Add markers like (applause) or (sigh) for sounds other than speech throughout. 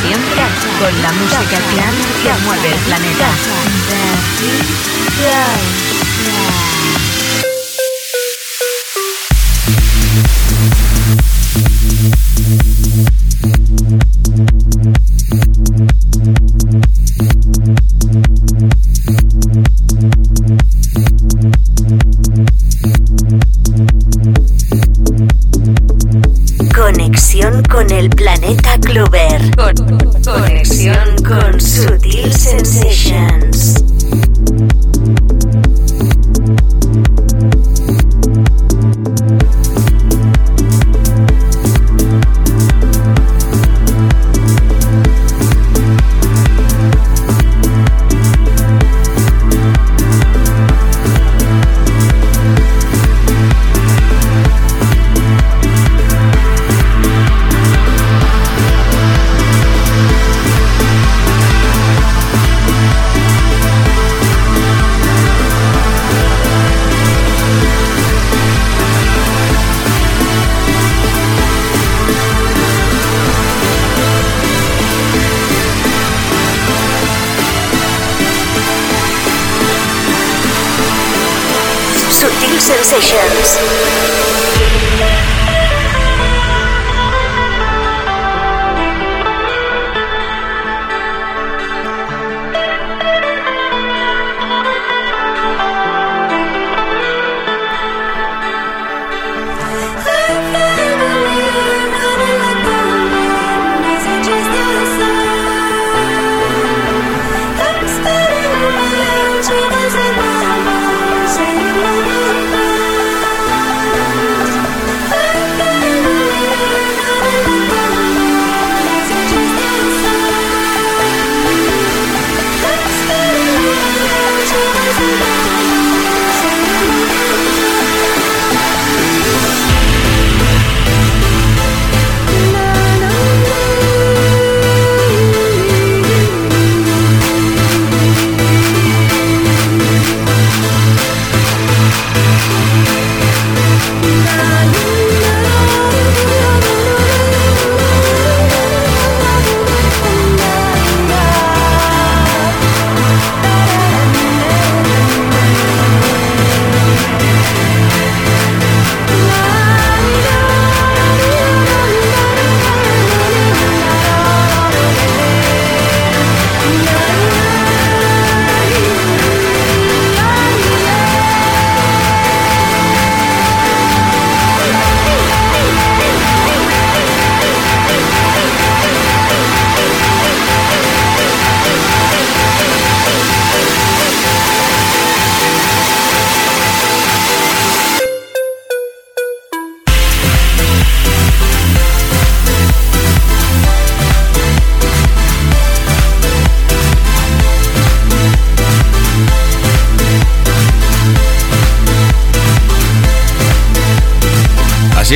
Siempre con la música que mueve el planeta.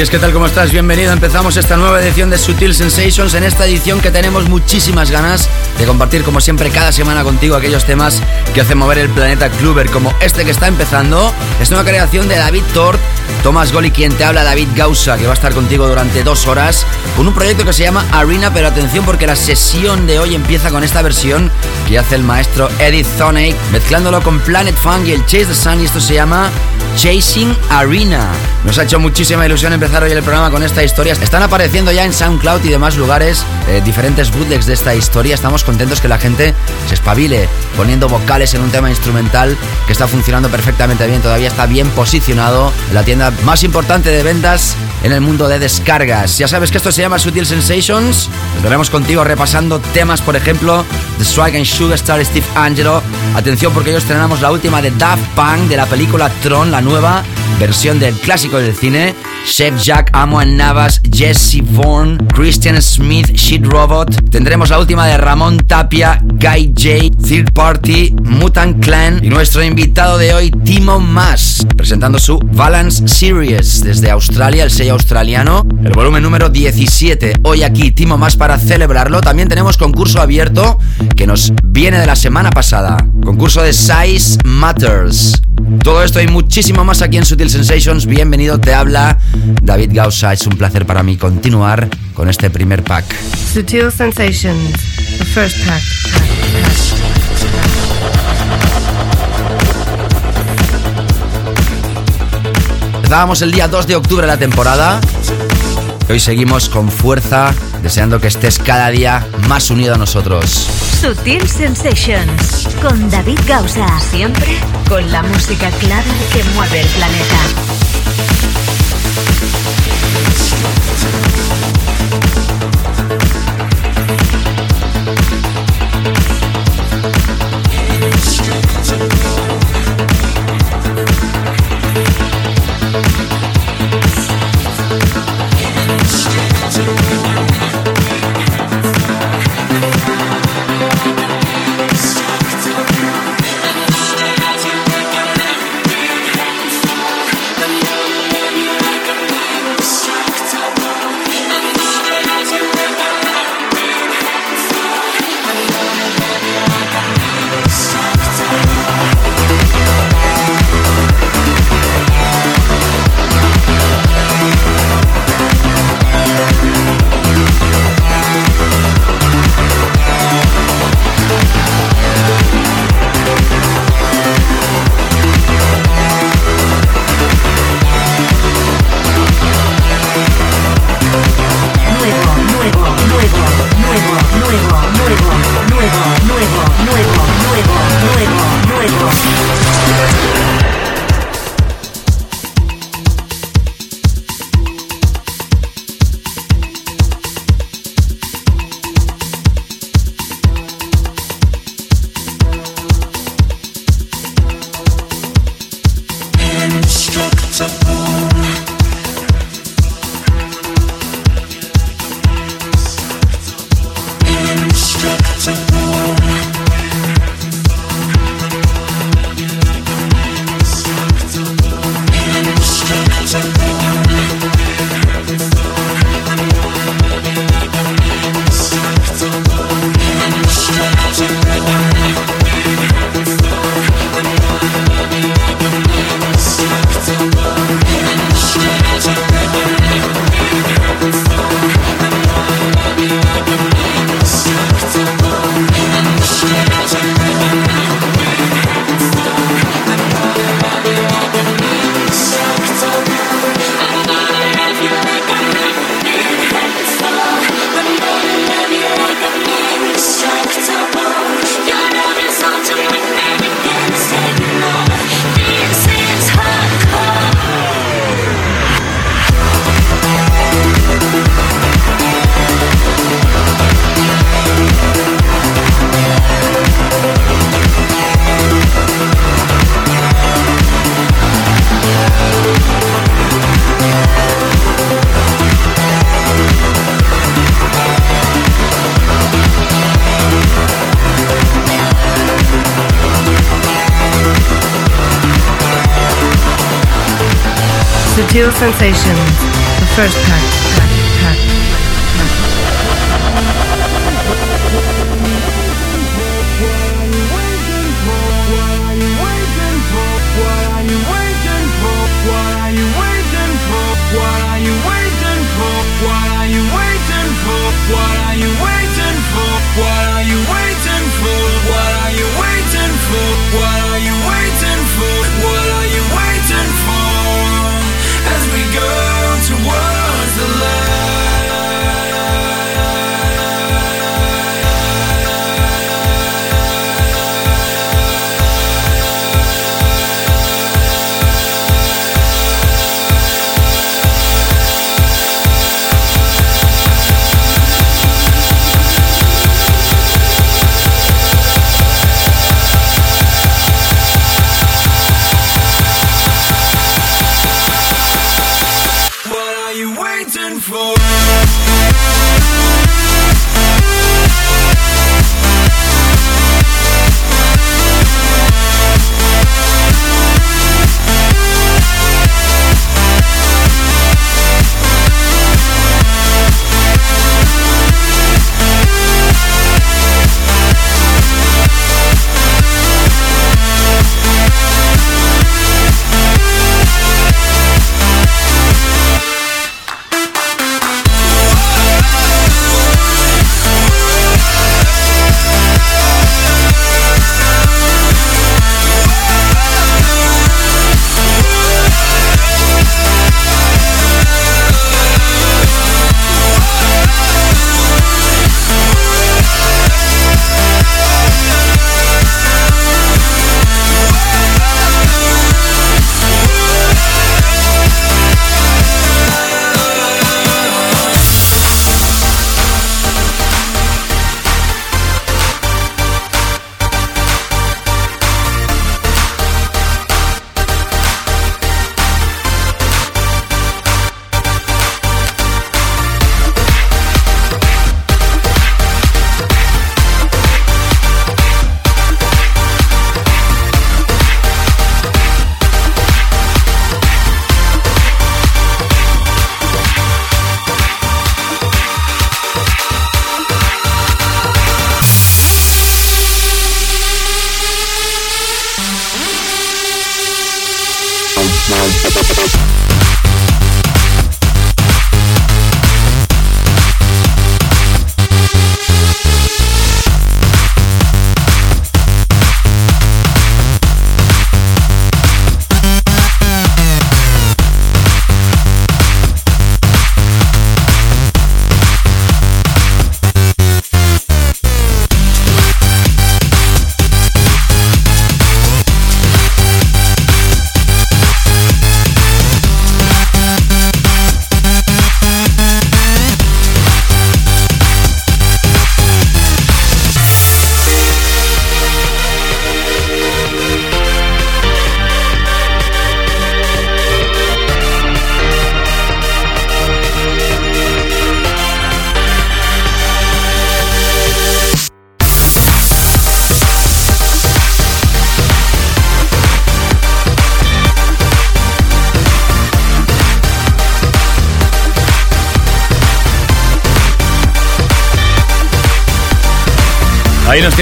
Es, ¿qué tal? ¿Cómo estás? Bienvenido. Empezamos esta nueva edición de Sutil Sensations. En esta edición que tenemos muchísimas ganas de compartir, como siempre, cada semana contigo aquellos temas que hacen mover el planeta Kluber, como este que está empezando. Es una creación de David Tort, Tomás Goli, quien te habla, David Gausa, que va a estar contigo durante dos horas con un proyecto que se llama Arena. Pero atención, porque la sesión de hoy empieza con esta versión que hace el maestro Eddie Thoney, mezclándolo con Planet Funk y el Chase the Sun, y esto se llama Chasing Arena. Nos ha hecho muchísima ilusión empezar hoy el programa con esta historia. Están apareciendo ya en SoundCloud y demás lugares eh, diferentes bootlegs de esta historia. Estamos contentos que la gente se espabile poniendo vocales en un tema instrumental que está funcionando perfectamente bien. Todavía está bien posicionado en la tienda más importante de ventas en el mundo de descargas. Ya sabes que esto se llama Sutil Sensations. Estaremos contigo repasando temas, por ejemplo, The Swag and Sugar Star Steve Angelo. Atención porque hoy estrenamos la última de Daft Punk de la película Tron, la nueva versión del clásico del cine. Chef Jack, Amo Navas, Jesse Vaughan, Christian Smith, Shit Robot. Tendremos la última de Ramón Tapia, Guy J, Third Party, Mutant Clan y nuestro invitado de hoy, Timo Mas, presentando su Balance Series desde Australia, el sello australiano, el volumen número 17. Hoy aquí, Timo Mas para celebrarlo. También tenemos concurso abierto que nos viene de la semana pasada. Concurso de Size Matters. Todo esto y muchísimo más aquí en Sutil Sensations. Bienvenido, te habla David Gausa. Es un placer para mí continuar con este primer pack. Sutil Sensations, the first pack. Empezábamos el día 2 de octubre de la temporada. Hoy seguimos con fuerza, deseando que estés cada día más unido a nosotros. Sutil Sensations con David Gausa. Siempre con la música clara que mueve el planeta. Sensations,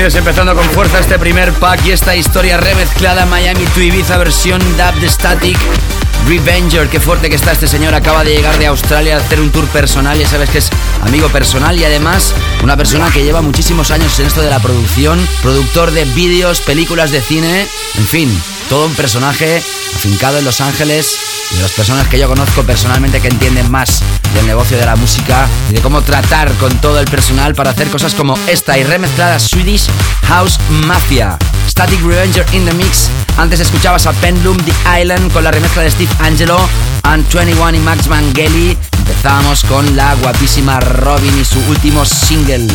Empezando con fuerza este primer pack y esta historia remezclada Miami to Ibiza versión dub de Static. Revenger, qué fuerte que está este señor, acaba de llegar de Australia a hacer un tour personal, ya sabes que es amigo personal y además una persona que lleva muchísimos años en esto de la producción, productor de vídeos, películas de cine, en fin, todo un personaje afincado en Los Ángeles, de las personas que yo conozco personalmente que entienden más del negocio de la música y de cómo tratar con todo el personal para hacer cosas como esta y remezclada Swedish House Mafia. Static Revenger in the Mix. Antes escuchabas a Pendulum The Island con la remezcla de Steve Angelo and 21 y Max Vangeli. Empezábamos con la guapísima Robin y su último single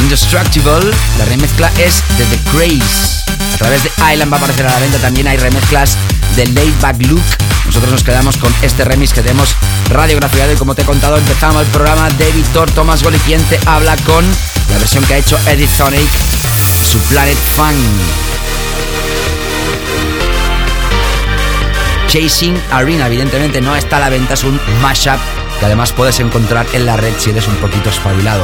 Indestructible. La remezcla es de The Craze. A través de Island va a aparecer a la venta también hay remezclas de Laid Back Look. Nosotros nos quedamos con este remix que tenemos radiografiado y como te he contado empezamos el programa de Víctor Tomás Golipiente habla con la versión que ha hecho Edith Sonic, su Planet Fun. Chasing Arena, evidentemente no está a la venta, es un mashup que además puedes encontrar en la red si eres un poquito espabilado.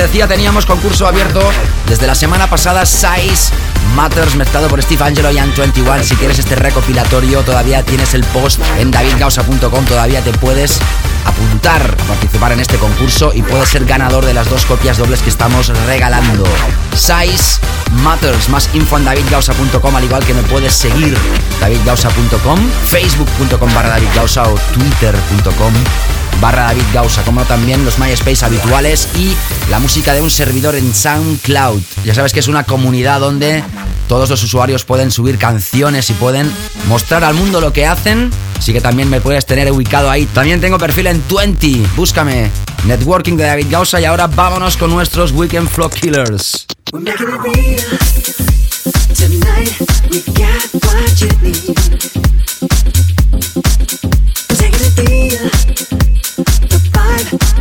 Te decía, teníamos concurso abierto desde la semana pasada, Size Matters mezclado por Steve Angelo y An21. Si quieres este recopilatorio, todavía tienes el post en davidgausa.com, todavía te puedes apuntar a participar en este concurso y puedes ser ganador de las dos copias dobles que estamos regalando. Size Matters, más info en davidgausa.com, al igual que me puedes seguir davidgausa.com, facebook.com barra davidgausa o twitter.com barra David Gausa, como también los MySpace habituales y la música de un servidor en SoundCloud. Ya sabes que es una comunidad donde todos los usuarios pueden subir canciones y pueden mostrar al mundo lo que hacen Así que también me puedes tener ubicado ahí. También tengo perfil en 20. Búscame. Networking de David Gausa y ahora vámonos con nuestros Weekend Flow Killers.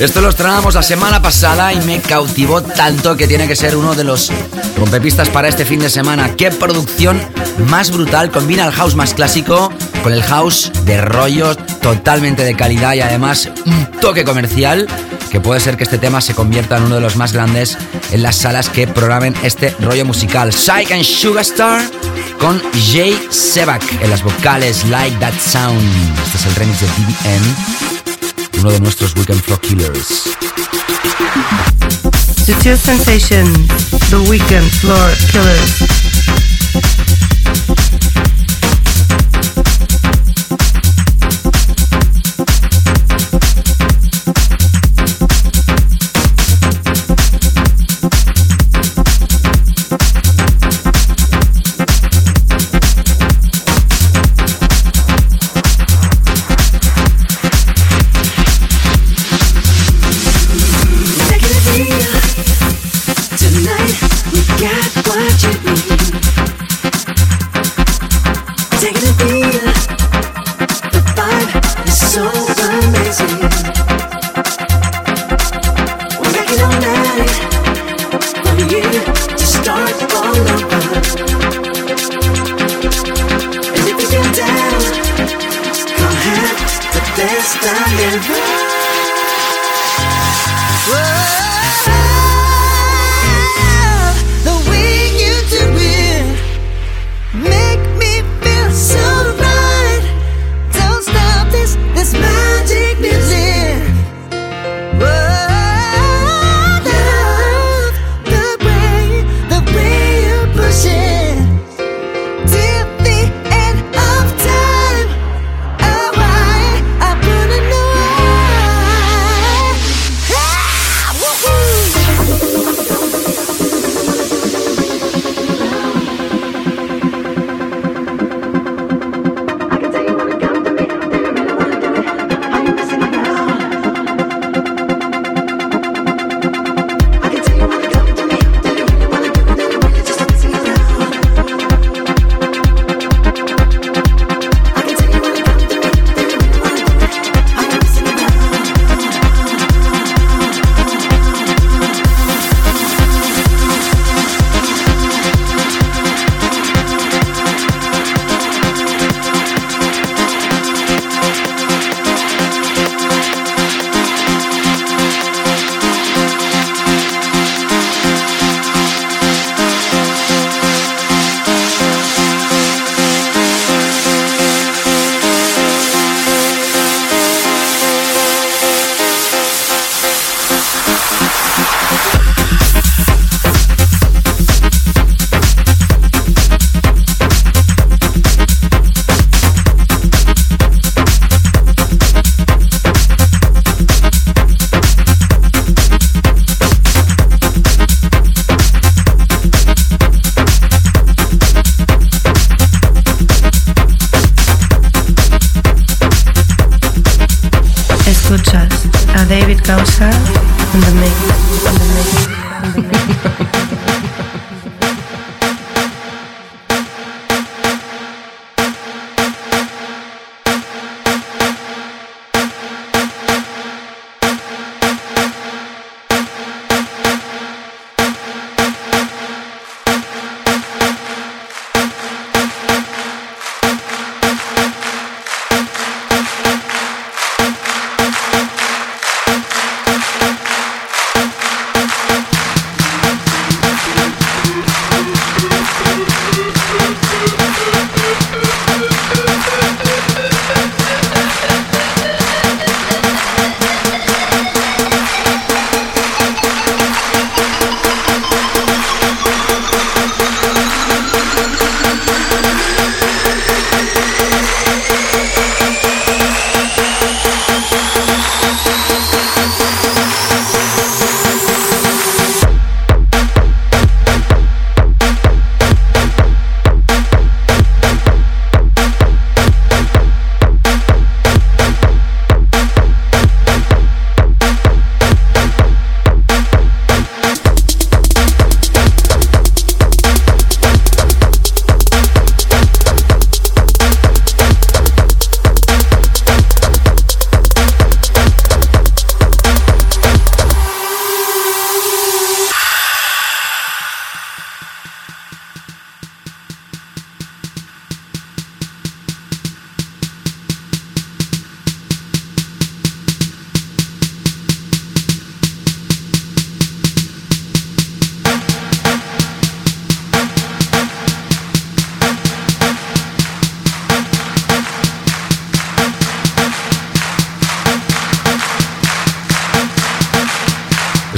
Esto lo estrenamos la semana pasada y me cautivó tanto que tiene que ser uno de los rompepistas para este fin de semana. ¡Qué producción más brutal! Combina el house más clásico con el house de rollo totalmente de calidad y además un toque comercial que puede ser que este tema se convierta en uno de los más grandes en las salas que programen este rollo musical. Psych and Sugarstar con Jay Sebak en las vocales Like That Sound. Este es el remix de TVN uno de nuestros Weekend Flow Killers. Sutil Sensation, The Weekend Floor Killers.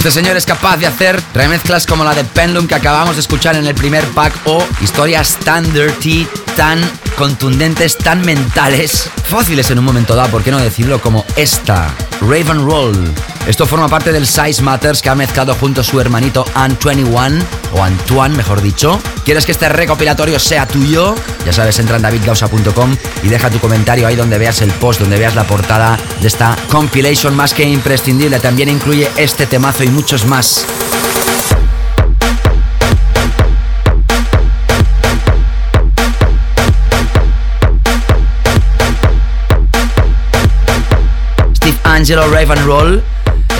Este señor es capaz de hacer remezclas como la de Pendulum que acabamos de escuchar en el primer pack o historias tan dirty, tan contundentes, tan mentales, fáciles en un momento dado, ¿por qué no decirlo? Como esta, Raven Roll. Esto forma parte del Size Matters que ha mezclado junto a su hermanito An21, o Antoine mejor dicho. ¿Quieres que este recopilatorio sea tuyo? Ya sabes, entra en davidgausa.com y deja tu comentario ahí donde veas el post, donde veas la portada de esta compilation más que imprescindible. También incluye este temazo y muchos más. Steve Angelo Raven Roll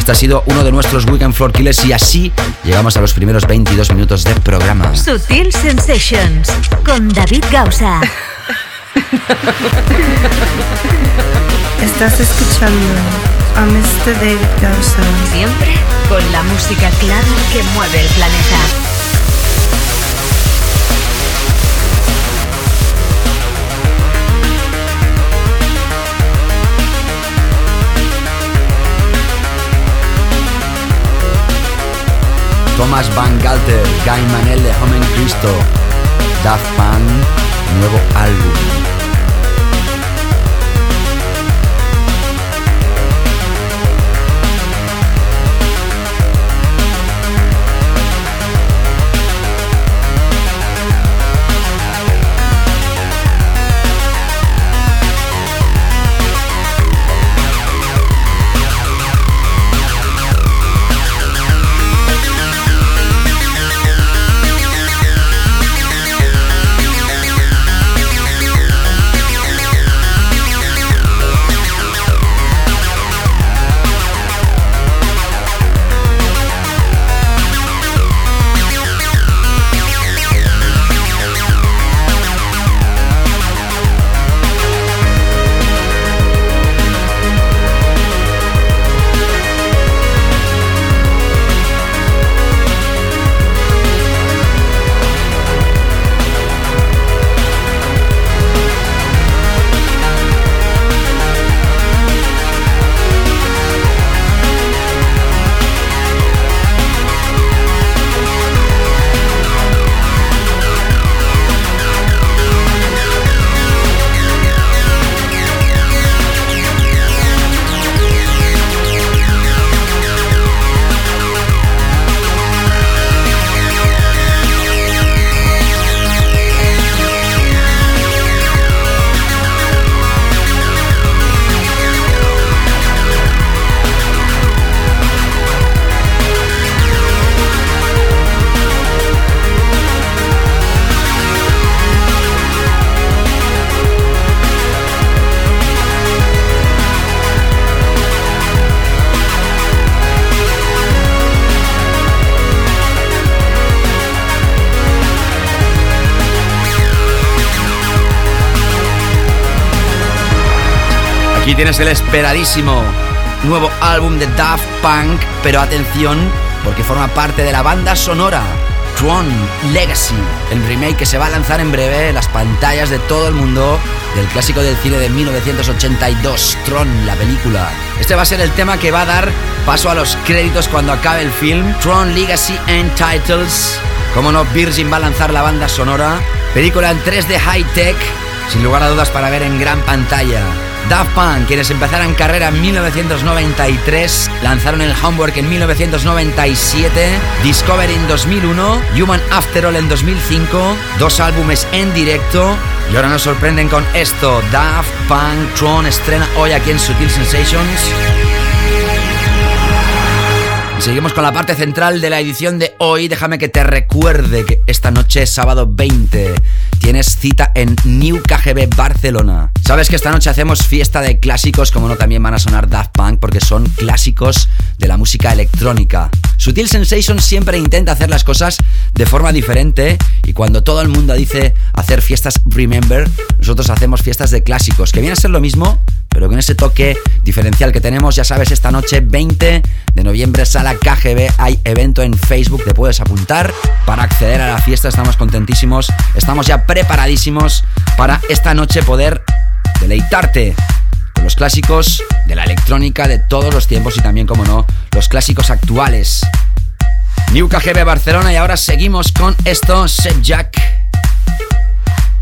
este ha sido uno de nuestros Weekend Floor Killers y así llegamos a los primeros 22 minutos de programa. Sutil Sensations con David Gausa. Estás escuchando a Mr. David Gausa. Siempre con la música clara que mueve el planeta. Thomas Van Galter, Guy Manel de Home Cristo, Daft Punk, nuevo álbum. Tienes el esperadísimo nuevo álbum de Daft Punk, pero atención, porque forma parte de la banda sonora Tron Legacy, el remake que se va a lanzar en breve en las pantallas de todo el mundo del clásico del cine de 1982, Tron, la película. Este va a ser el tema que va a dar paso a los créditos cuando acabe el film, Tron Legacy and Titles. Como no, Virgin va a lanzar la banda sonora, película en 3D high tech, sin lugar a dudas para ver en gran pantalla. Daft Punk, quienes empezaron carrera en 1993, lanzaron el Homework en 1997, Discovery en 2001, Human After All en 2005, dos álbumes en directo y ahora nos sorprenden con esto, Daft Punk Tron estrena hoy aquí en Sutil Sensations. seguimos con la parte central de la edición de hoy. Déjame que te recuerde que esta noche sábado 20 tienes cita en New KGB Barcelona. Sabes que esta noche hacemos fiesta de clásicos, como no también van a sonar Daft Punk, porque son clásicos de la música electrónica. Sutil Sensation siempre intenta hacer las cosas de forma diferente y cuando todo el mundo dice hacer fiestas Remember, nosotros hacemos fiestas de clásicos, que viene a ser lo mismo, pero con ese toque diferencial que tenemos, ya sabes, esta noche 20 de noviembre, sala KGB, hay evento en Facebook, te puedes apuntar para acceder a la fiesta, estamos contentísimos, estamos ya preparadísimos para esta noche poder deleitarte los clásicos de la electrónica de todos los tiempos y también, como no, los clásicos actuales. New KGB Barcelona y ahora seguimos con esto, Set Jack.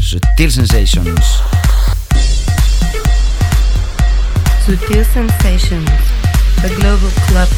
Sutil Sensations. Sutil Sensations, a global club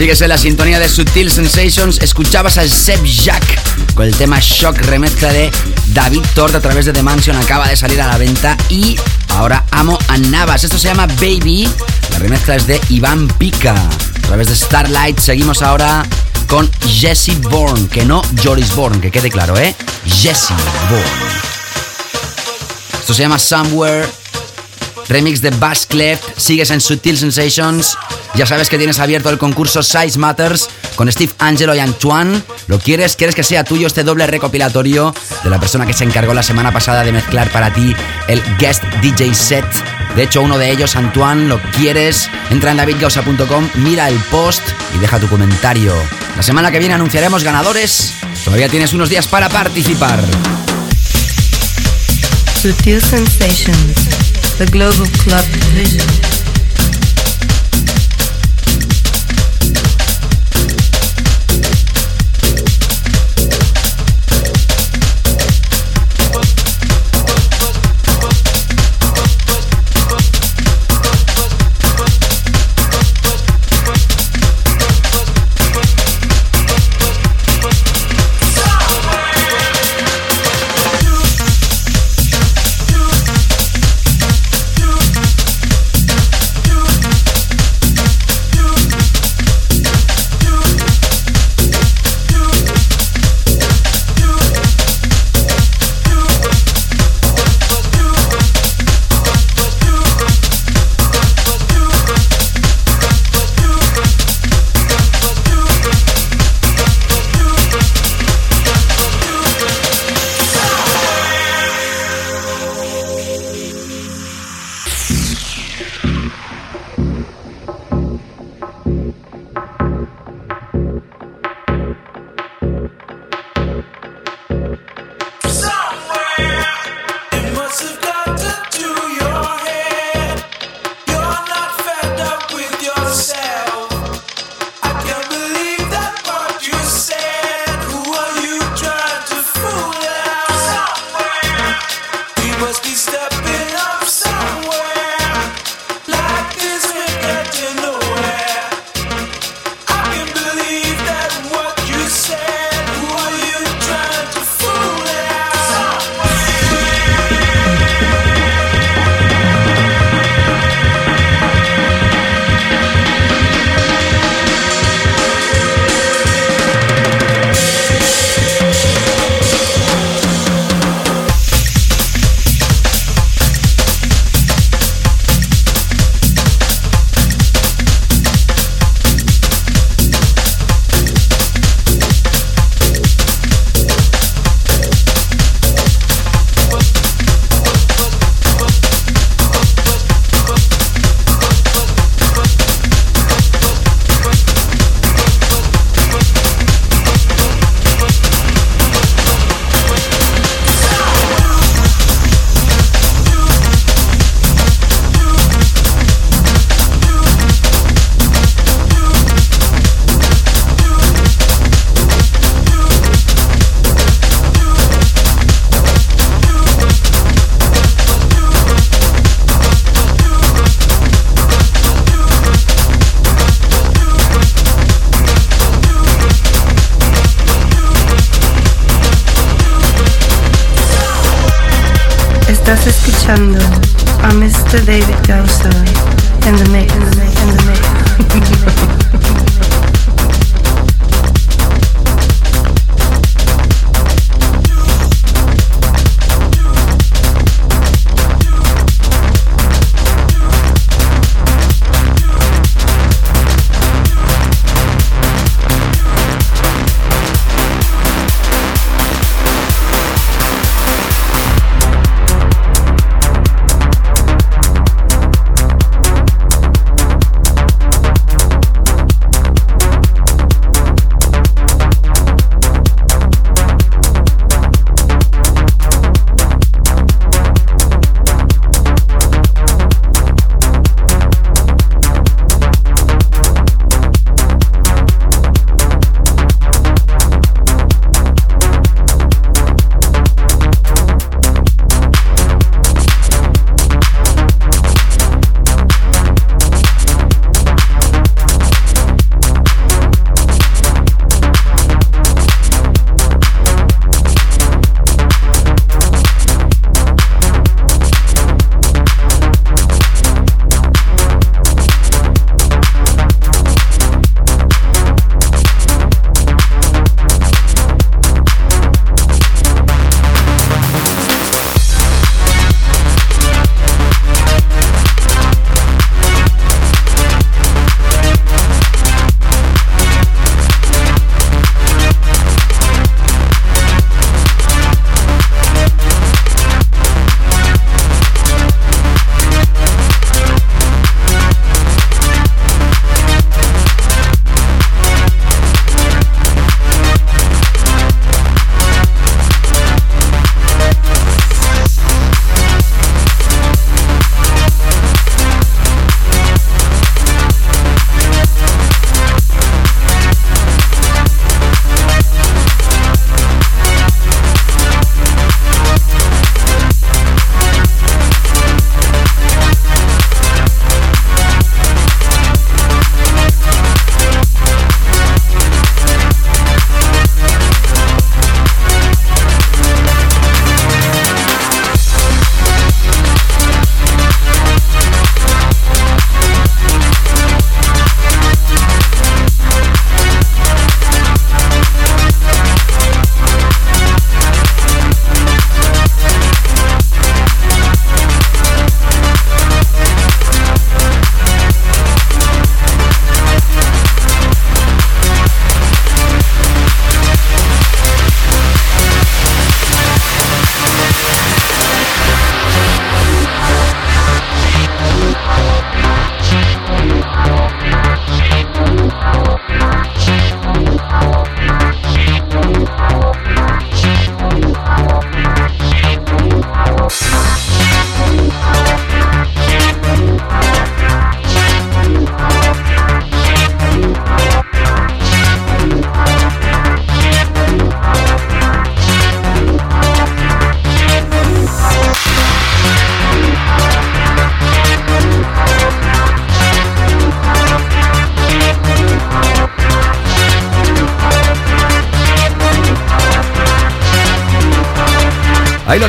Sigues en la sintonía de Sutil Sensations. Escuchabas al Seb Jack con el tema Shock, remezcla de David Tort a través de The Mansion. Acaba de salir a la venta. Y ahora amo a Navas. Esto se llama Baby. La remezcla es de Iván Pica. A través de Starlight seguimos ahora con Jesse Bourne. Que no Joris Bourne, que quede claro, ¿eh? Jesse Bourne. Esto se llama Somewhere remix de Bass Clef. Sigues en Sutil Sensations. Ya sabes que tienes abierto el concurso Size Matters con Steve Angelo y Antoine. ¿Lo quieres? ¿Quieres que sea tuyo este doble recopilatorio de la persona que se encargó la semana pasada de mezclar para ti el guest DJ set? De hecho, uno de ellos, Antoine, lo quieres. Entra en davidgausa.com, mira el post y deja tu comentario. La semana que viene anunciaremos ganadores. Todavía tienes unos días para participar. Sutil Sensations the Global Club Division.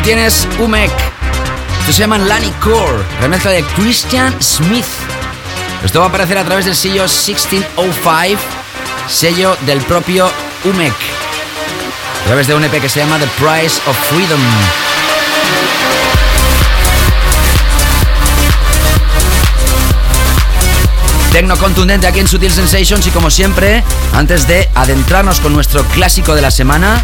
Tienes, Umek. Esto se llama Lani Core, remezcla de Christian Smith. Esto va a aparecer a través del sello 1605, sello del propio Umek, a través de un EP que se llama The Price of Freedom. Tecno contundente aquí en Sutil Sensations y como siempre, antes de adentrarnos con nuestro clásico de la semana,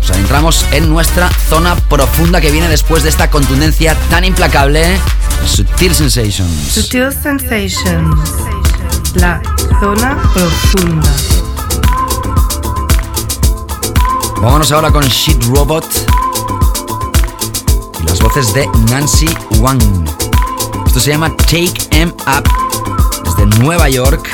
nos adentramos en nuestra zona profunda que viene después de esta contundencia tan implacable. Sutil Sensations. Sutil Sensations. La zona profunda. Vámonos ahora con Shit Robot y las voces de Nancy Wang. Esto se llama Take Em Up desde Nueva York.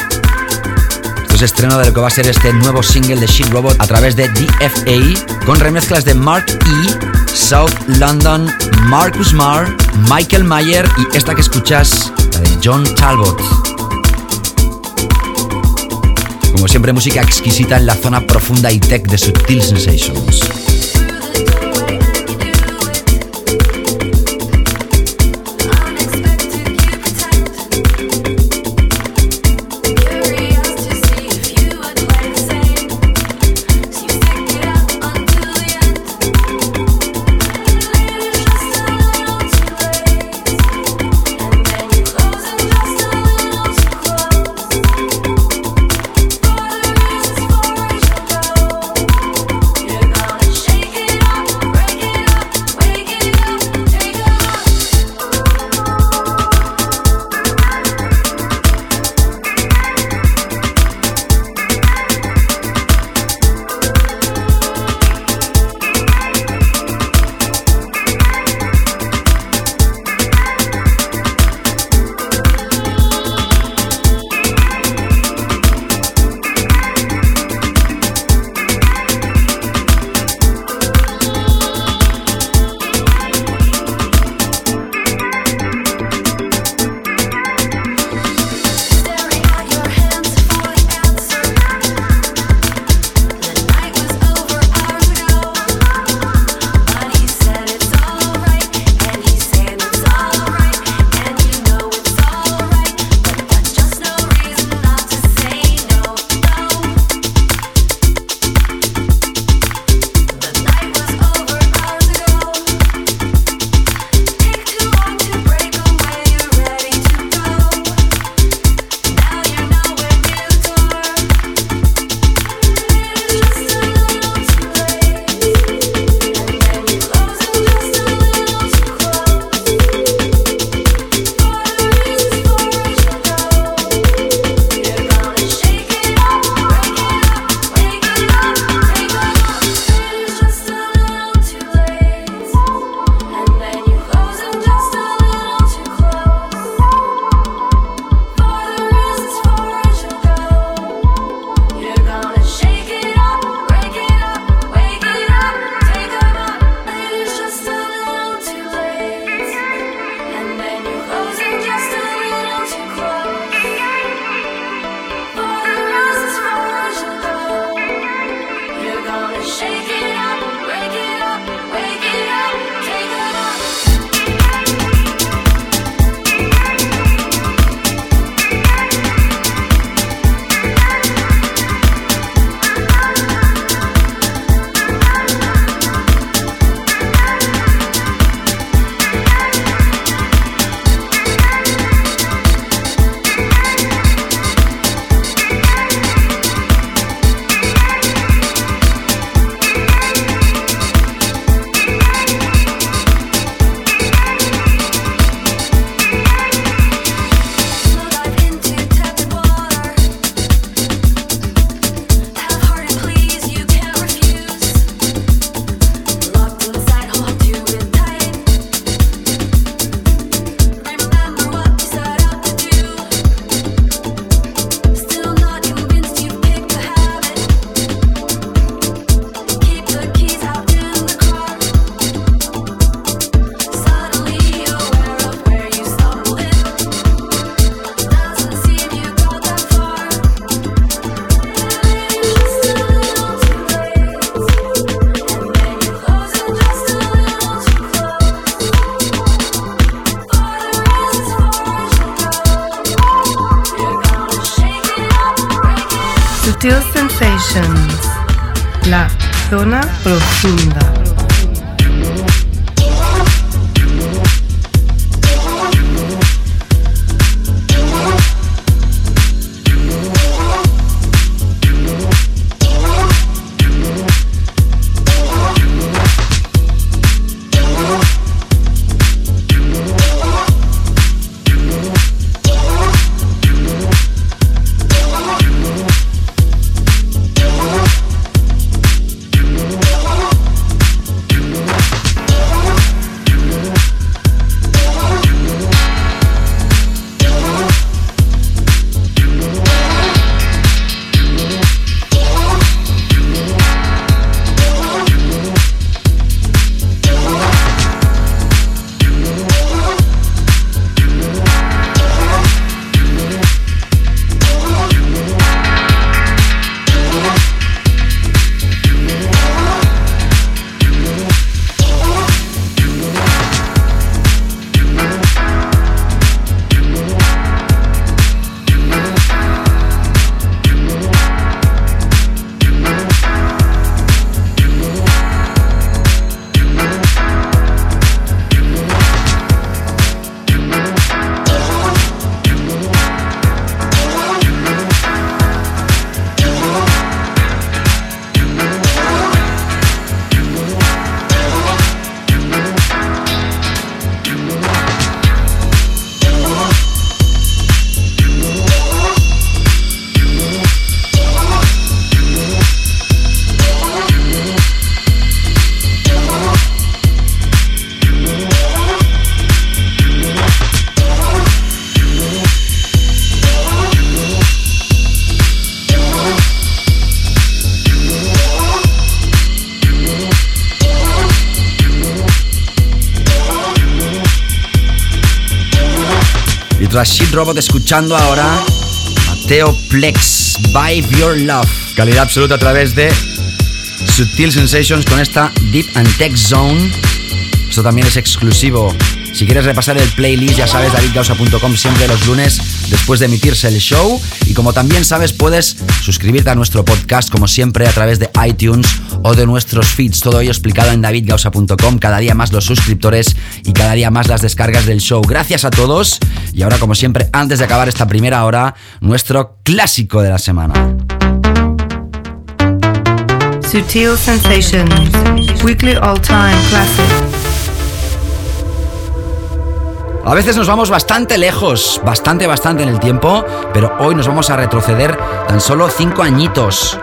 Esto es estreno de lo que va a ser este nuevo single de Shit Robot a través de DFA con remezclas de Mark E, South London, Marcus Marr, Michael Mayer y esta que escuchas, la de John Talbot. Como siempre, música exquisita en la zona profunda y tech de Subtil Sensations. Robot escuchando ahora Mateo Plex, Vibe Your Love. Calidad absoluta a través de Sutil Sensations con esta Deep and Tech Zone. Esto también es exclusivo si quieres repasar el playlist, ya sabes, davidgausa.com siempre los lunes después de emitirse el show. Y como también sabes, puedes suscribirte a nuestro podcast, como siempre, a través de iTunes o de nuestros feeds. Todo ello explicado en davidgausa.com. Cada día más los suscriptores y cada día más las descargas del show. Gracias a todos. Y ahora, como siempre, antes de acabar esta primera hora, nuestro clásico de la semana. Sutil Sensations, Weekly All Time Classic. A veces nos vamos bastante lejos, bastante, bastante en el tiempo, pero hoy nos vamos a retroceder tan solo cinco añitos.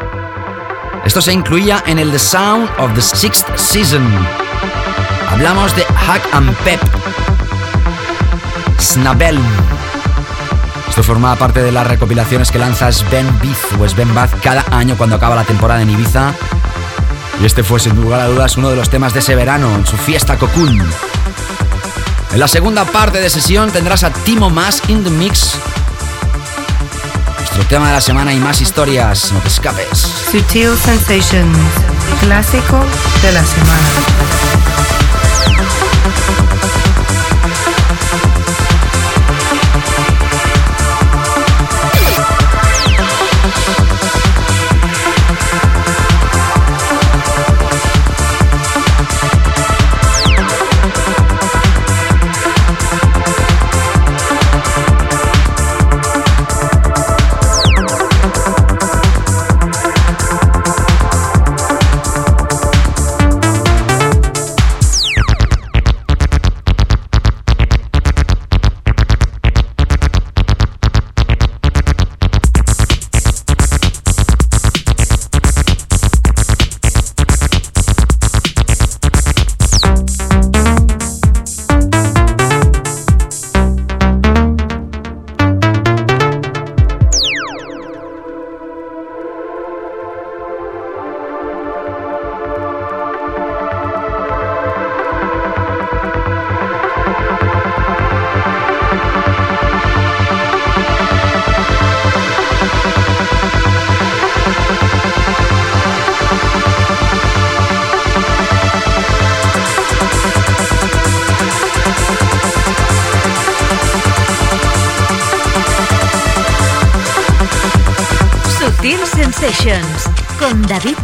Esto se incluía en el The Sound of the Sixth Season. Hablamos de Hack and Pep. Snabel. Esto formaba parte de las recopilaciones que lanza Sven Bith o Sven Bath cada año cuando acaba la temporada en Ibiza. Y este fue sin lugar a dudas uno de los temas de ese verano en su fiesta Cocoon. En la segunda parte de sesión tendrás a Timo Más in the Mix. Nuestro tema de la semana y más historias, no te escapes. Sutil Sensations, clásico de la semana.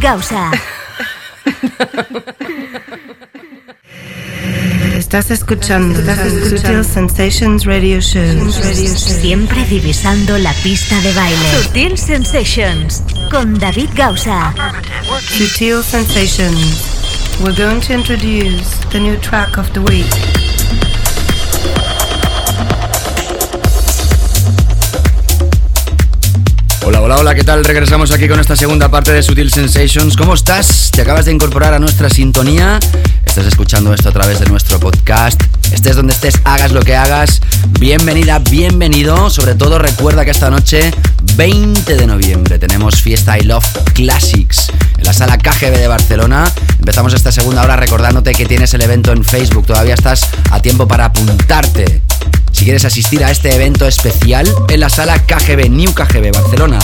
Con David Gausa. Estás escuchando, Sutil Sensations Radio Show. Siempre divisando la pista de baile. Sutil Sensations con David Gausa. Sutil Sensations. We're going to introduce the new track of the week. Hola, hola, hola, ¿qué tal? Regresamos aquí con esta segunda parte de Sutil Sensations. ¿Cómo estás? ¿Te acabas de incorporar a nuestra sintonía? Estás escuchando esto a través de nuestro podcast. Estés donde estés, hagas lo que hagas. Bienvenida, bienvenido. Sobre todo recuerda que esta noche, 20 de noviembre, tenemos fiesta I Love Classics en la sala KGB de Barcelona. Empezamos esta segunda hora recordándote que tienes el evento en Facebook. Todavía estás a tiempo para apuntarte. Si quieres asistir a este evento especial en la sala KGB, New KGB Barcelona,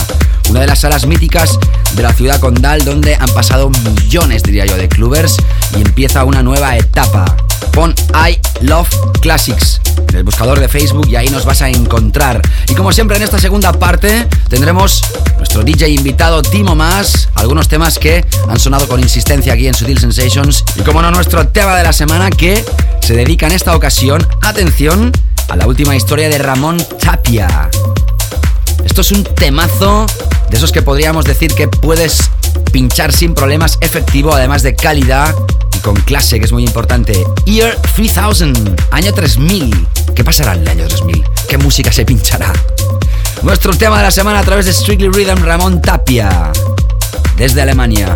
una de las salas míticas de la ciudad condal donde han pasado millones, diría yo, de clubbers y empieza una nueva etapa. Pon I Love Classics en el buscador de Facebook y ahí nos vas a encontrar. Y como siempre en esta segunda parte tendremos nuestro DJ invitado Timo Más, algunos temas que han sonado con insistencia aquí en Sutil Sensations y como no nuestro tema de la semana que se dedica en esta ocasión, atención, a la última historia de Ramón Tapia. Esto es un temazo de esos que podríamos decir que puedes pinchar sin problemas efectivo, además de calidad y con clase, que es muy importante. Year 3000, año 3000. ¿Qué pasará en el año 3000? ¿Qué música se pinchará? Nuestro tema de la semana a través de Strictly Rhythm, Ramón Tapia, desde Alemania.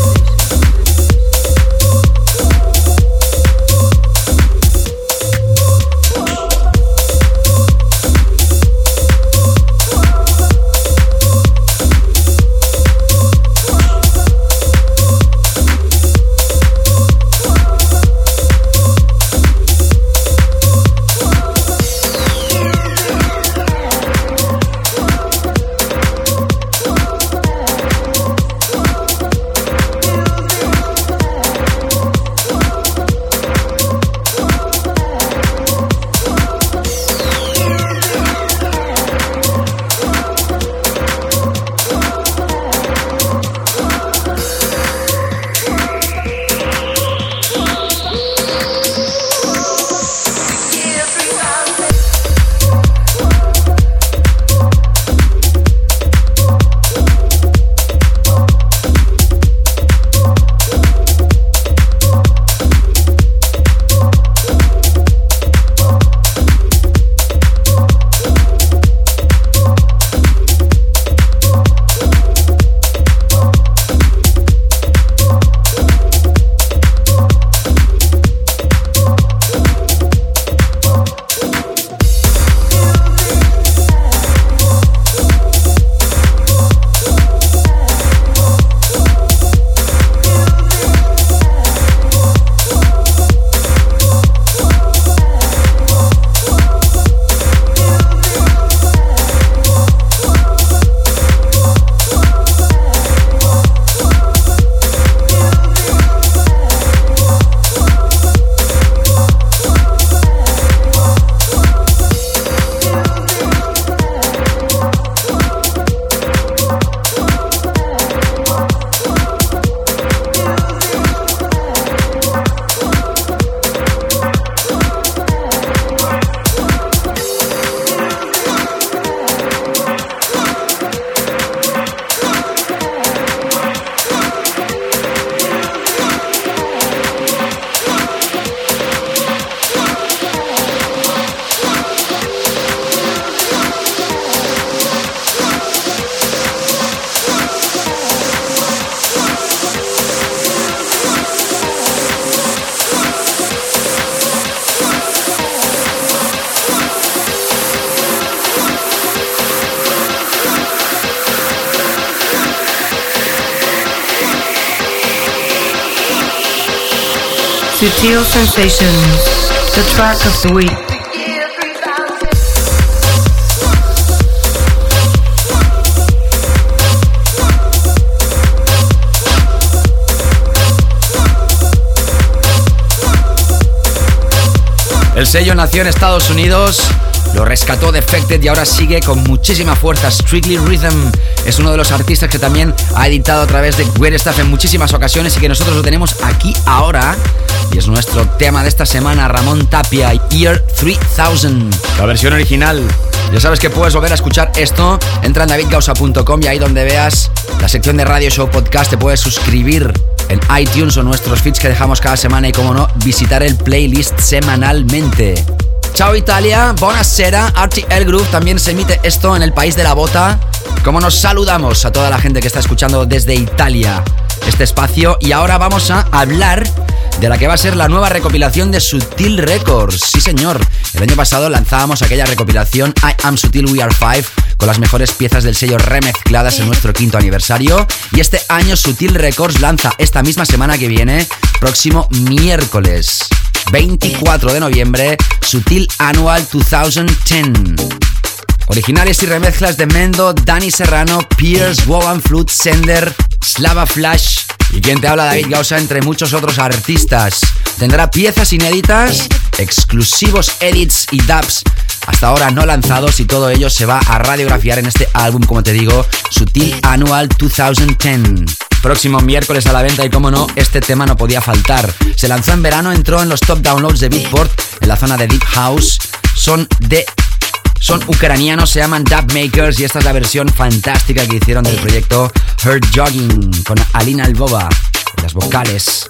El sello nació en Estados Unidos, lo rescató Defected y ahora sigue con muchísima fuerza. Strictly Rhythm es uno de los artistas que también ha editado a través de Weird Stuff en muchísimas ocasiones y que nosotros lo tenemos aquí ahora. Y es nuestro tema de esta semana, Ramón Tapia, Year 3000. La versión original. Ya sabes que puedes volver a escuchar esto. Entra en davidgausa.com y ahí donde veas la sección de Radio Show Podcast te puedes suscribir en iTunes o nuestros feeds que dejamos cada semana y como no, visitar el playlist semanalmente. Chao Italia, buonasera, RTL Group también se emite esto en el país de la bota. Como nos saludamos a toda la gente que está escuchando desde Italia este espacio y ahora vamos a hablar de la que va a ser la nueva recopilación de Sutil Records. Sí, señor. El año pasado lanzábamos aquella recopilación I Am Sutil We Are Five con las mejores piezas del sello remezcladas en nuestro quinto aniversario. Y este año Sutil Records lanza esta misma semana que viene, próximo miércoles 24 de noviembre, Sutil Annual 2010. Originales y remezclas de Mendo, Danny Serrano, Pierce, Wogan Flute, Sender, Slava Flash y quien te habla David Gausa entre muchos otros artistas. Tendrá piezas inéditas, exclusivos edits y dubs hasta ahora no lanzados y todo ello se va a radiografiar en este álbum, como te digo, Sutil Annual 2010 próximo miércoles a la venta y como no, este tema no podía faltar. Se lanzó en verano, entró en los top downloads de Beatport en la zona de Deep House. Son de son ucranianos, se llaman Dub Makers y esta es la versión fantástica que hicieron del proyecto Hurt Jogging con Alina Albova las vocales.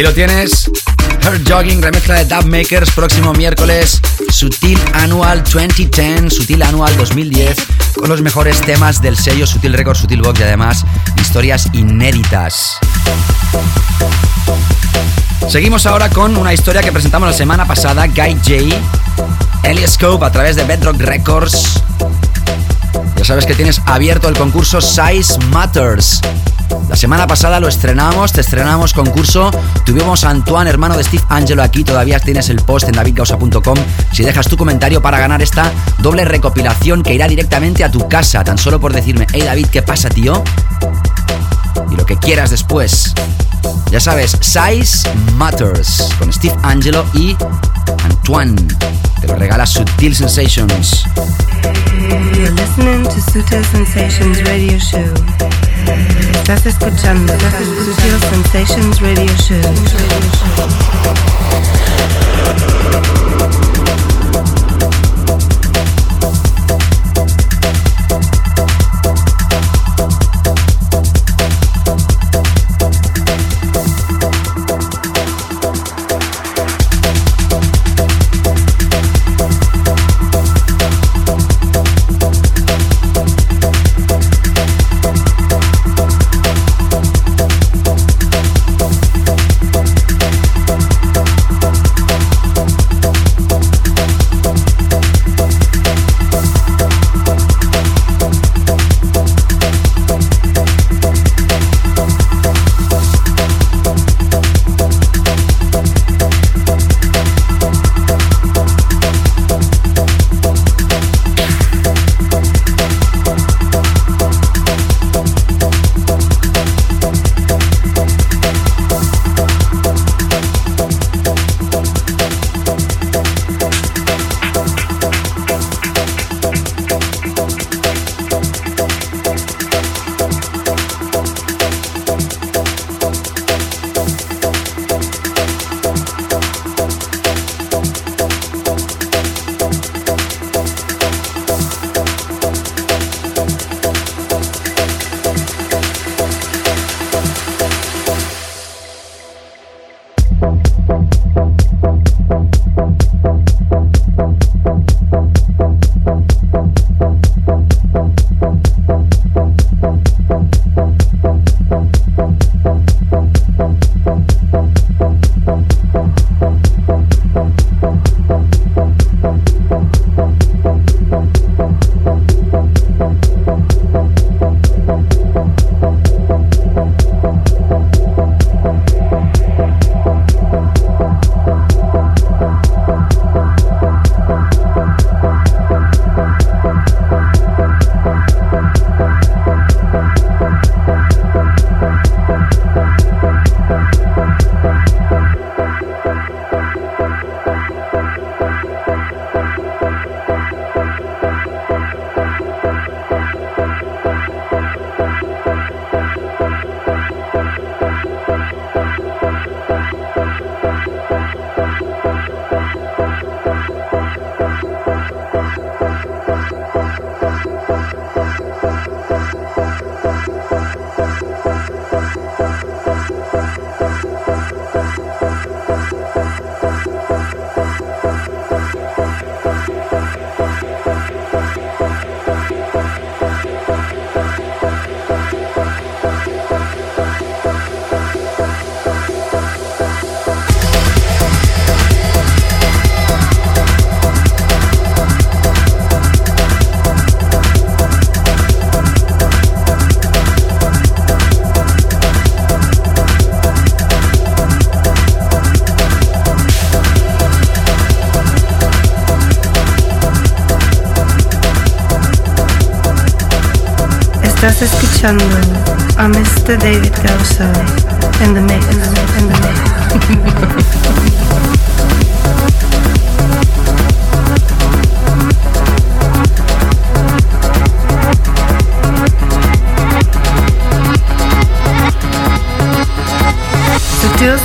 Ahí lo tienes. Her Jogging, remezcla de Dub Makers, próximo miércoles. Sutil Annual 2010, Sutil Annual 2010, con los mejores temas del sello Sutil Records, Sutil Box y además historias inéditas. Seguimos ahora con una historia que presentamos la semana pasada, Guy J, Eliascope a través de Bedrock Records. Ya sabes que tienes abierto el concurso Size Matters. La semana pasada lo estrenamos, te estrenamos concurso. Tuvimos a Antoine, hermano de Steve Angelo, aquí. Todavía tienes el post en davidgausa.com. Si dejas tu comentario para ganar esta doble recopilación que irá directamente a tu casa, tan solo por decirme, hey David, ¿qué pasa, tío? Y lo que quieras después. Ya sabes, Size Matters con Steve Angelo y Antoine. Te lo regala Sutil Sensations. Estás escuchando Sutil Sensations Radio Show. Escuchando a Mr. David Gausa en the mix. In the mix. Sutil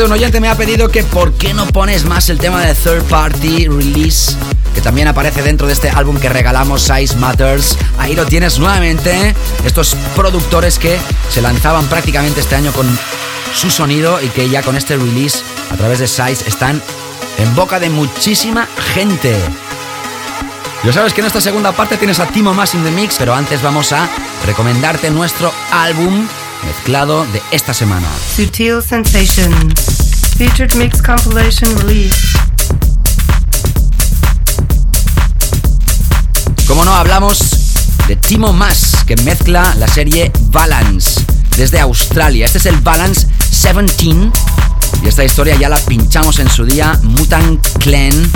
de un oyente me ha pedido que por qué no pones más el tema de third party release que también aparece dentro de este álbum que regalamos, Size Matters. Ahí lo tienes nuevamente. Estos productores que se lanzaban prácticamente este año con su sonido y que ya con este release a través de Size están en boca de muchísima gente. Ya sabes que en esta segunda parte tienes a Timo Más in the Mix, pero antes vamos a recomendarte nuestro álbum mezclado de esta semana. Sutil Sensations, featured mix compilation release. Como no, hablamos de Timo Mas, que mezcla la serie Balance desde Australia. Este es el Balance 17. Y esta historia ya la pinchamos en su día. Mutant Clan,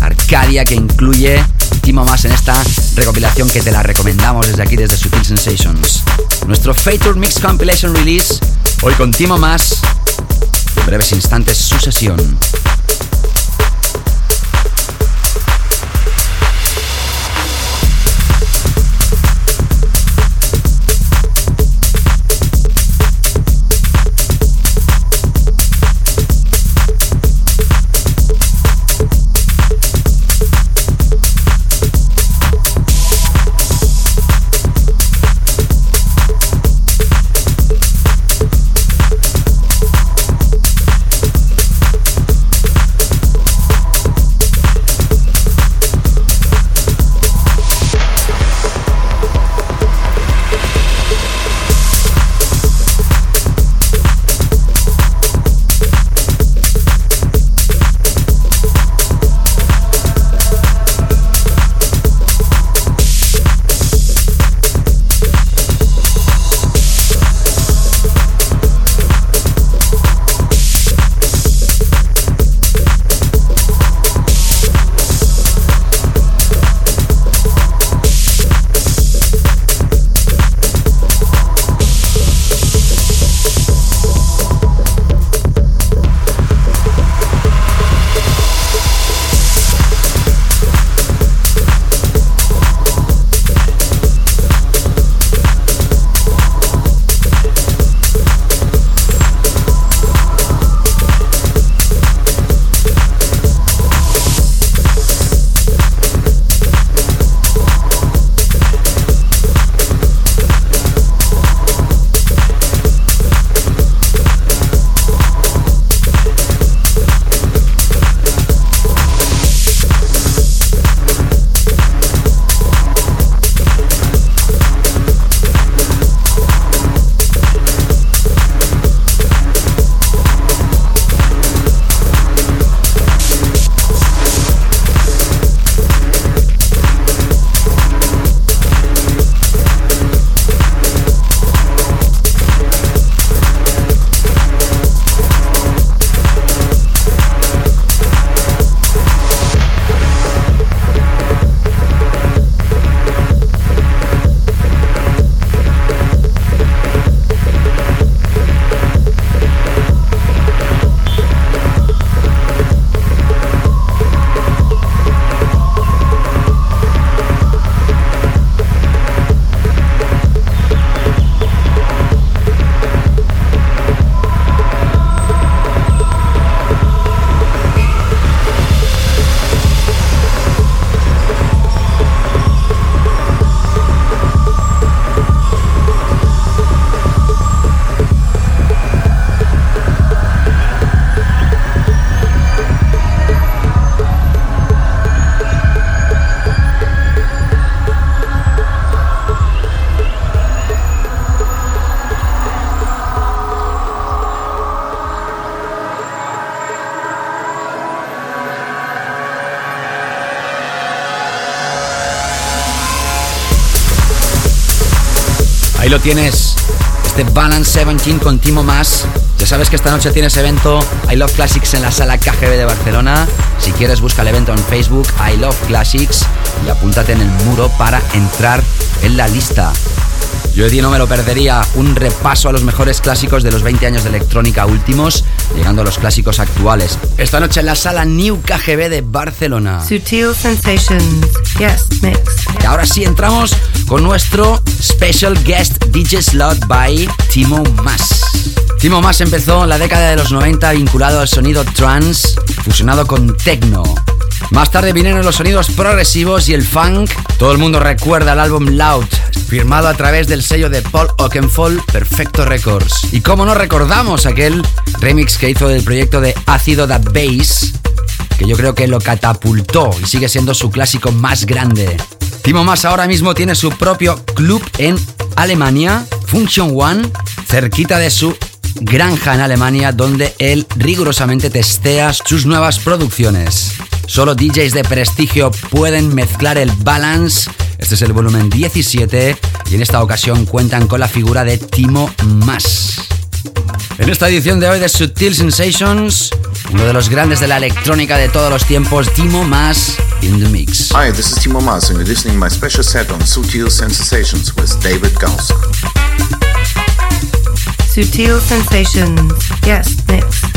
Arcadia, que incluye Timo Mas en esta recopilación que te la recomendamos desde aquí, desde Sutil Sensations. Nuestro Fator Mix Compilation Release, hoy con Timo Mas. Breves instantes, su sesión. Tienes este Balance 17 con Timo Más. Ya sabes que esta noche tienes evento I Love Classics en la sala KGB de Barcelona. Si quieres, busca el evento en Facebook I Love Classics y apúntate en el muro para entrar en la lista. Yo de no me lo perdería. Un repaso a los mejores clásicos de los 20 años de electrónica últimos, llegando a los clásicos actuales. Esta noche en la sala New KGB de Barcelona. Sutil Sensations. Yes, mix. Y ahora sí entramos con nuestro special guest DJ slot by Timo Mas. Timo Más empezó la década de los 90 vinculado al sonido trance, fusionado con techno. Más tarde vinieron los sonidos progresivos y el funk. Todo el mundo recuerda el álbum Loud, firmado a través del sello de Paul Oakenfold, Perfecto Records. Y como no recordamos aquel remix que hizo del proyecto de Ácido da Bass, que yo creo que lo catapultó y sigue siendo su clásico más grande. Timo Más ahora mismo tiene su propio club en Alemania, Function One, cerquita de su granja en Alemania donde él rigurosamente testea sus nuevas producciones. Solo DJs de prestigio pueden mezclar el balance. Este es el volumen 17 y en esta ocasión cuentan con la figura de Timo Mas. En esta edición de hoy de Sutil Sensations, uno de los grandes de la electrónica de todos los tiempos, Timo Mas in the mix. Hi, this is Timo Mas and you're listening my special set on Sutil Sensations with David Gausa. Sutil Sensations. Yes, mix.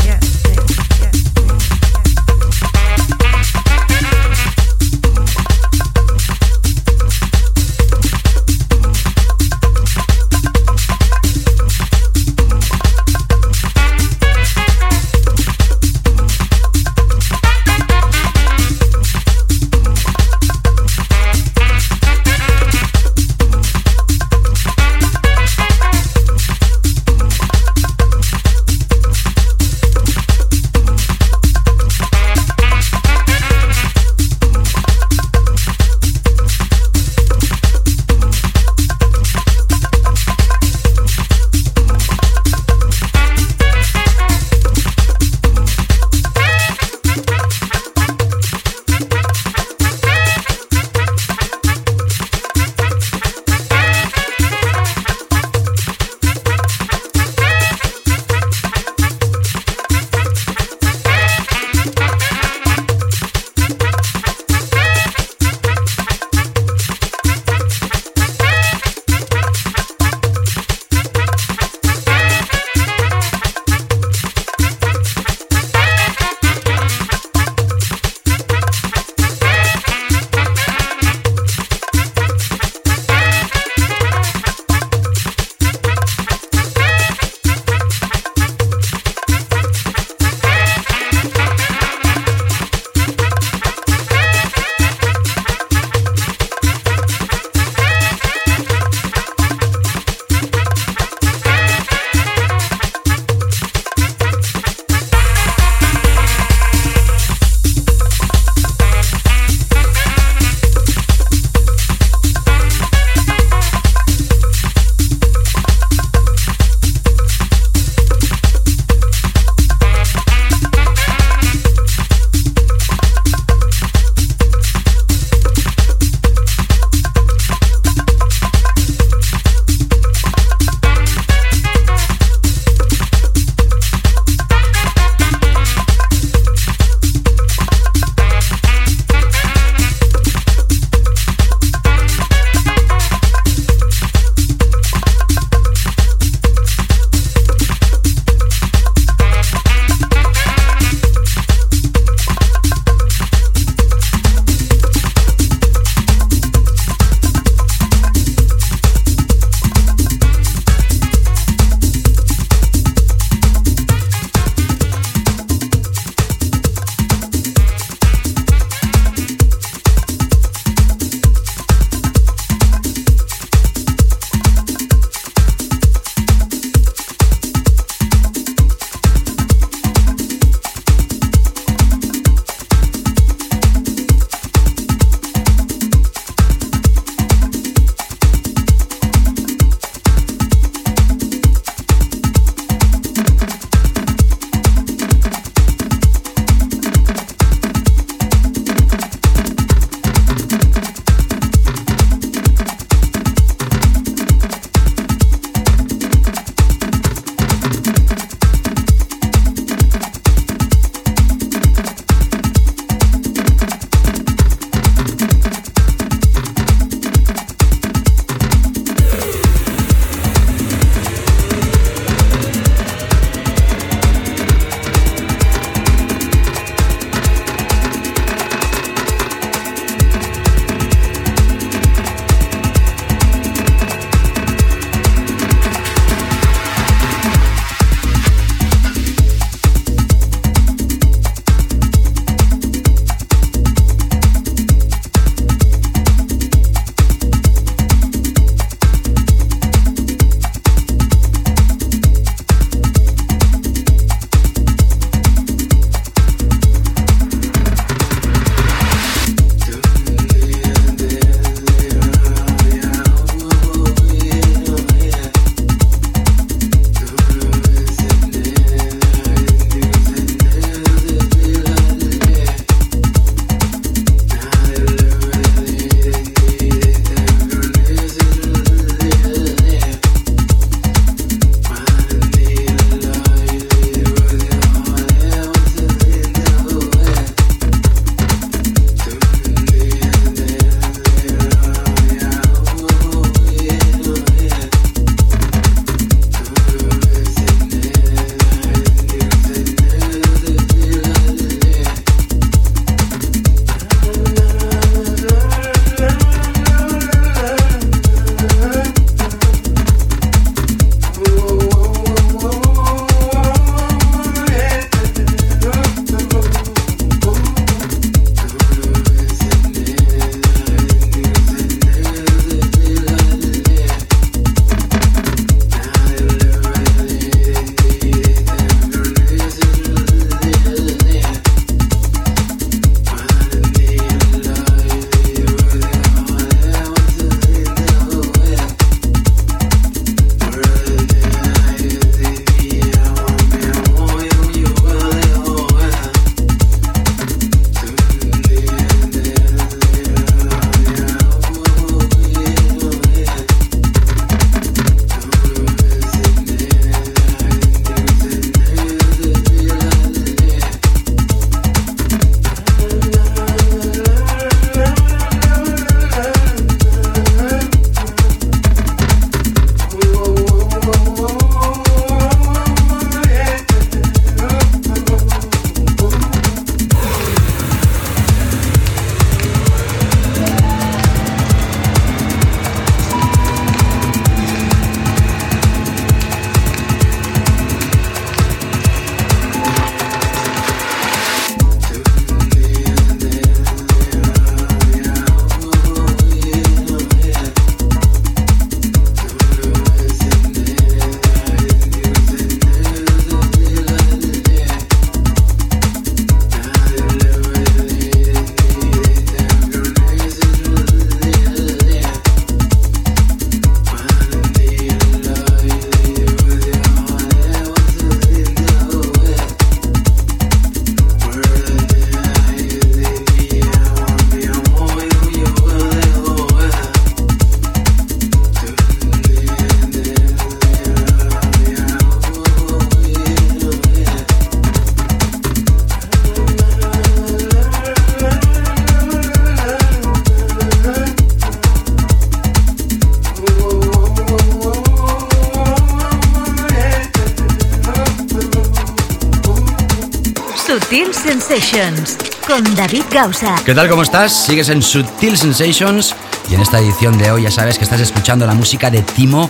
David Gausa. ¿Qué tal? ¿Cómo estás? Sigues en Sutil Sensations y en esta edición de hoy ya sabes que estás escuchando la música de Timo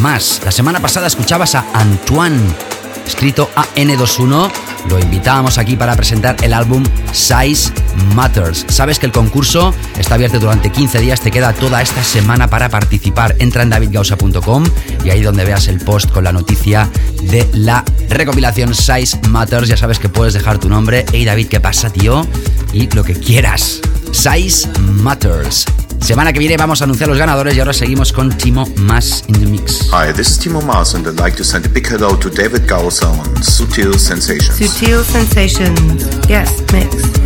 Más. La semana pasada escuchabas a Antoine, escrito AN21. Lo invitábamos aquí para presentar el álbum Size Matters. Sabes que el concurso está abierto durante 15 días, te queda toda esta semana para participar. Entra en davidgausa.com y ahí donde veas el post con la noticia de la recopilación Size Matters, ya sabes que puedes dejar tu nombre. Hey David, ¿qué pasa, tío? Y lo que quieras. Size Matters. Semana que viene vamos a anunciar los ganadores y ahora seguimos con Timo Mas in the Mix. Hi, this is Timo Mas and I'd like to send a big hello to David Gausa on Sutil Sensations. Sutil Sensations. Yes, mix.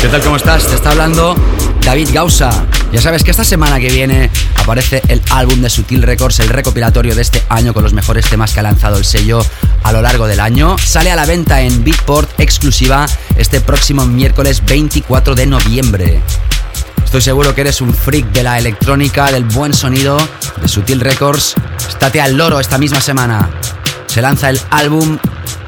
¿Qué tal? ¿Cómo estás? Te está hablando David Gausa. Ya sabes que esta semana que viene aparece el álbum de Sutil Records, el recopilatorio de este año con los mejores temas que ha lanzado el sello a lo largo del año. Sale a la venta en Beatport exclusiva este próximo miércoles 24 de noviembre. Estoy seguro que eres un freak de la electrónica, del buen sonido de Sutil Records. Estate al loro esta misma semana. Se lanza el álbum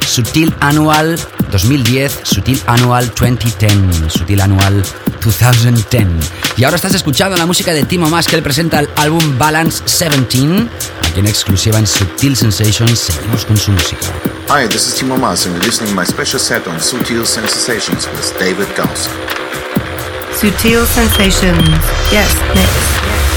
Sutil Annual 2010, Sutil Annual 2010, Sutil Annual 2010. Y ahora estás escuchando la música de Timo Mas que él presenta el álbum Balance 17, aquí en exclusiva en Sutil Sensations. Seguimos con su música. Hi, this is Timo Mas and you're listening to my special set on Sutil Sensations with David Gauss. Sutil Sensations. Yes, mix.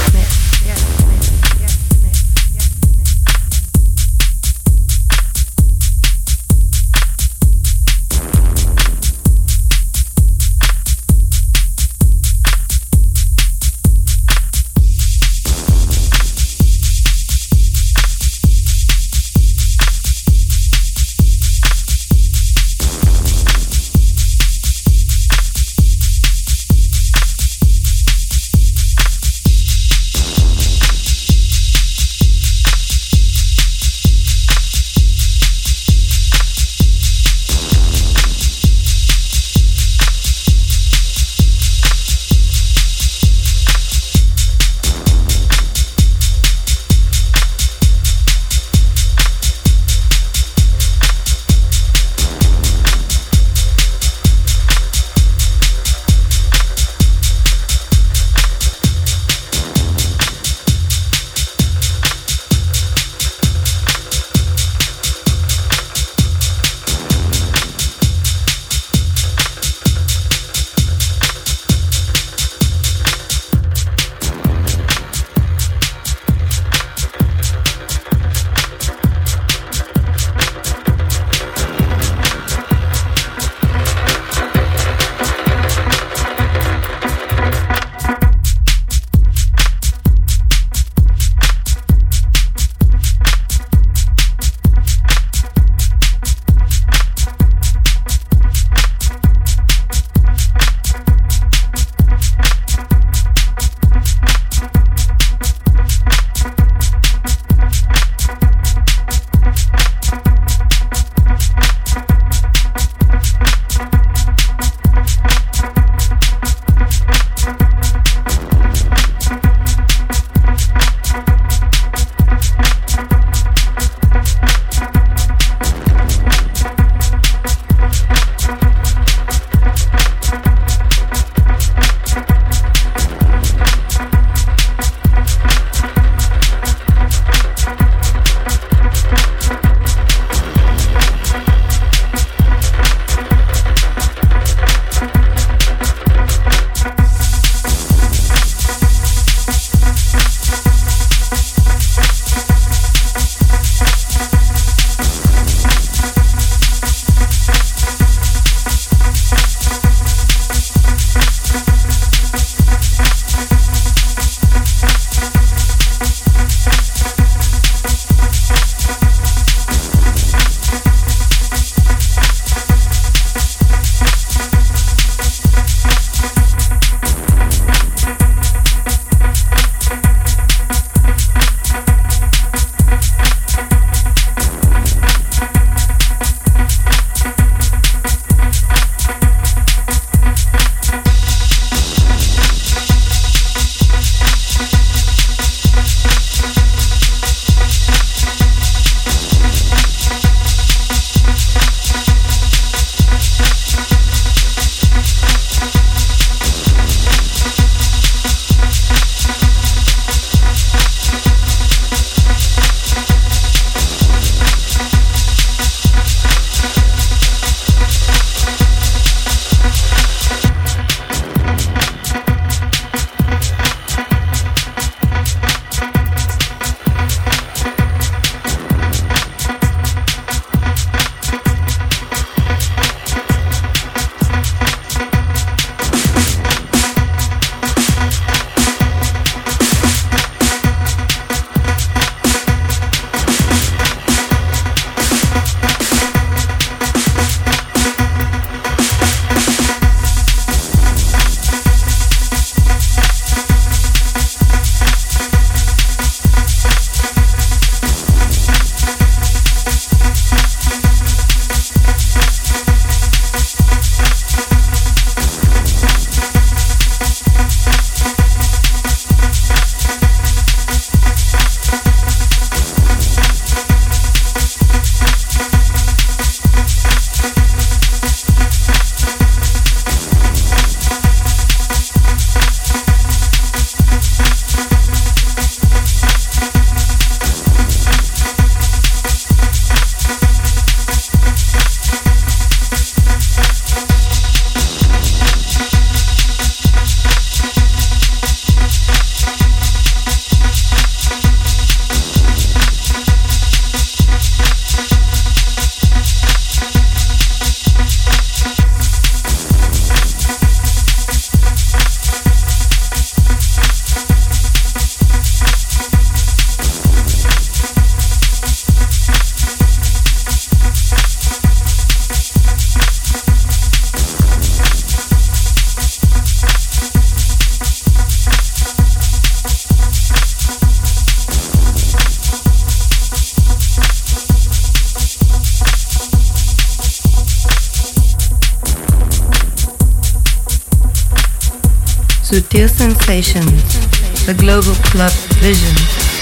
The Global Club Vision.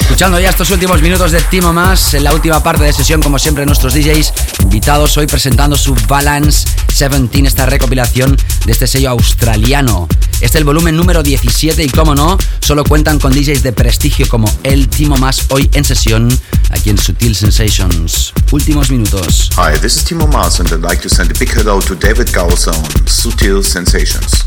Escuchando ya estos últimos minutos de Timo Más, en la última parte de sesión, como siempre, nuestros DJs invitados hoy presentando su Balance 17, esta recopilación de este sello australiano. Este es el volumen número 17 y, como no, solo cuentan con DJs de prestigio como el Timo Más hoy en sesión aquí en Sutil Sensations. Últimos minutos. Hi, this is Timo Mas and I'd like to send a big hello to David Gauss on Sutil Sensations.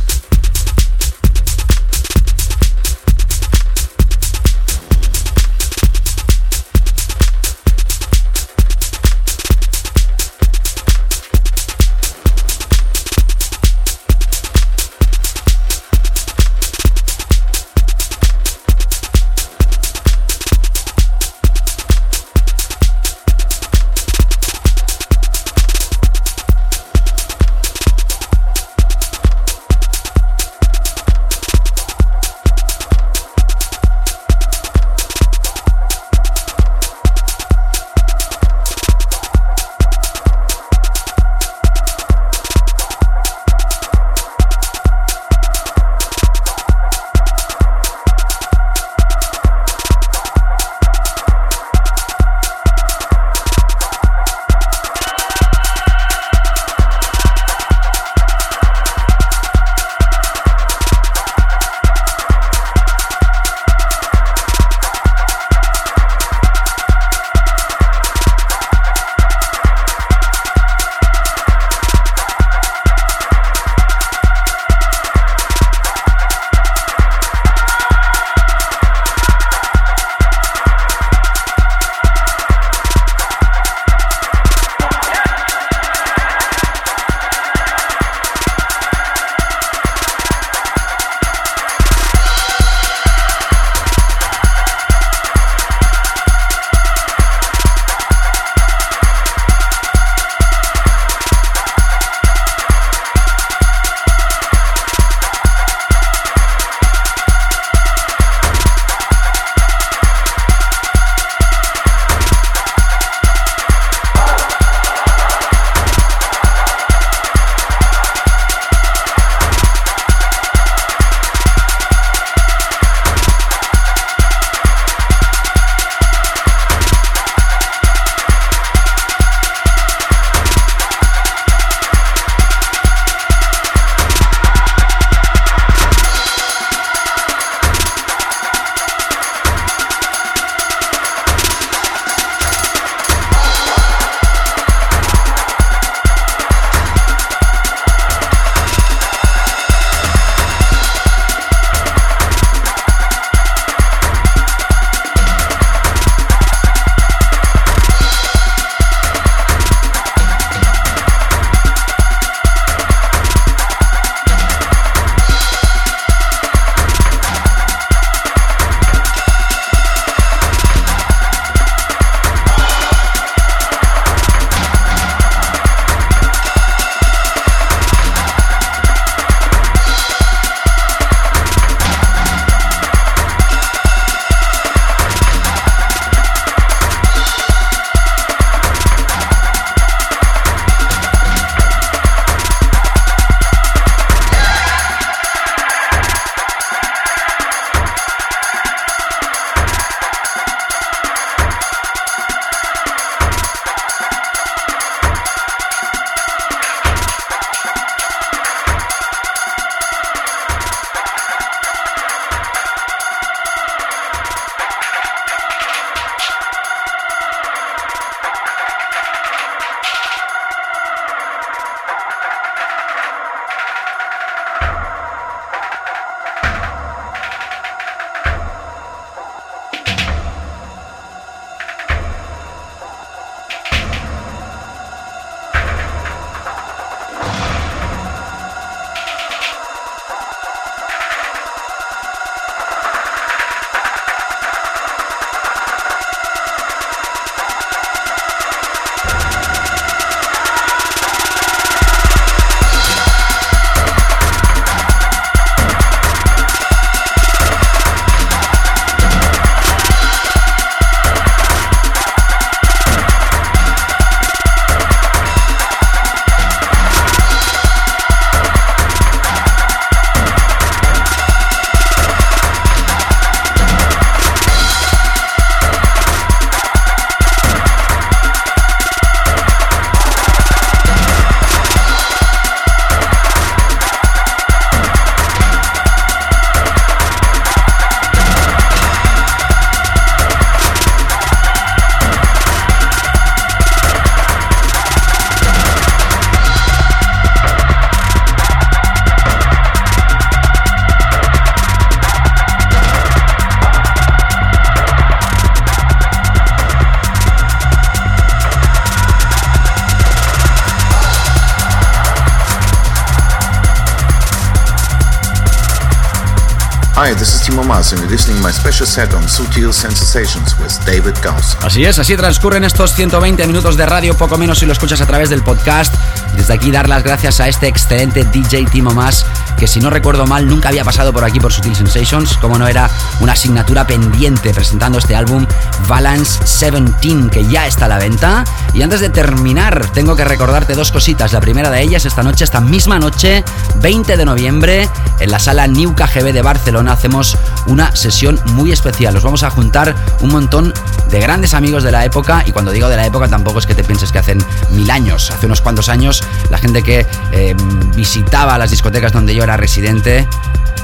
Mars and you're listening my special set on Sutil Sensations with David Gauss. Así es, así transcurren estos 120 minutos de radio, poco menos si lo escuchas a través del podcast. Desde aquí dar las gracias a este excelente DJ Timo Mas, que si no recuerdo mal nunca había pasado por aquí por Sutil Sensations, como no era una asignatura pendiente presentando este álbum Balance 17, que ya está a la venta. Y antes de terminar, tengo que recordarte dos cositas. La primera de ellas, esta noche, esta misma noche, 20 de noviembre, en la sala New KGB de Barcelona hacemos una sesión muy especial. Nos vamos a juntar un montón de grandes amigos de la época y cuando digo de la época tampoco es que te pienses que hacen mil años. Hace unos cuantos años la gente que eh, visitaba las discotecas donde yo era residente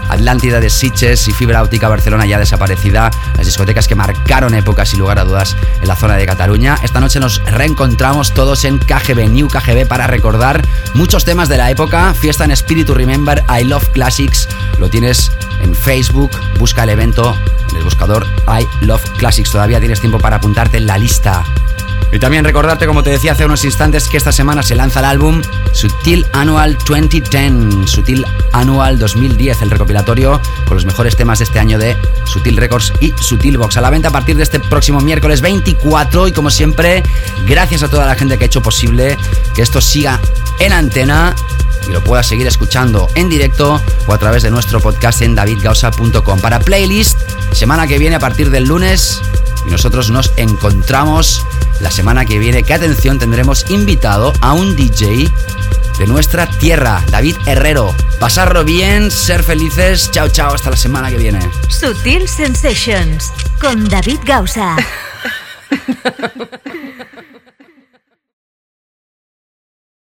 Atlántida de Sitges y Fibra Óptica Barcelona ya desaparecida, las discotecas que marcaron épocas sin lugar a dudas en la zona de Cataluña. Esta noche nos reencontramos todos en KGB, New KGB, para recordar muchos temas de la época. Fiesta en Espíritu Remember, I Love Classics. Lo tienes en Facebook, busca el evento en el buscador I Love Classics. Todavía tienes tiempo para apuntarte en la lista. Y también recordarte, como te decía hace unos instantes, que esta semana se lanza el álbum Sutil Annual 2010, Sutil Annual 2010, el recopilatorio con los mejores temas de este año de Sutil Records y Sutil Box. A la venta a partir de este próximo miércoles 24 y como siempre, gracias a toda la gente que ha hecho posible que esto siga en antena y lo puedas seguir escuchando en directo o a través de nuestro podcast en davidgausa.com. Para playlist, semana que viene a partir del lunes y nosotros nos encontramos la semana que viene, que atención, tendremos invitado a un DJ de nuestra tierra, David Herrero. Pasarlo bien, ser felices. Chao, chao, hasta la semana que viene. Sutil Sensations con David Gausa. (laughs)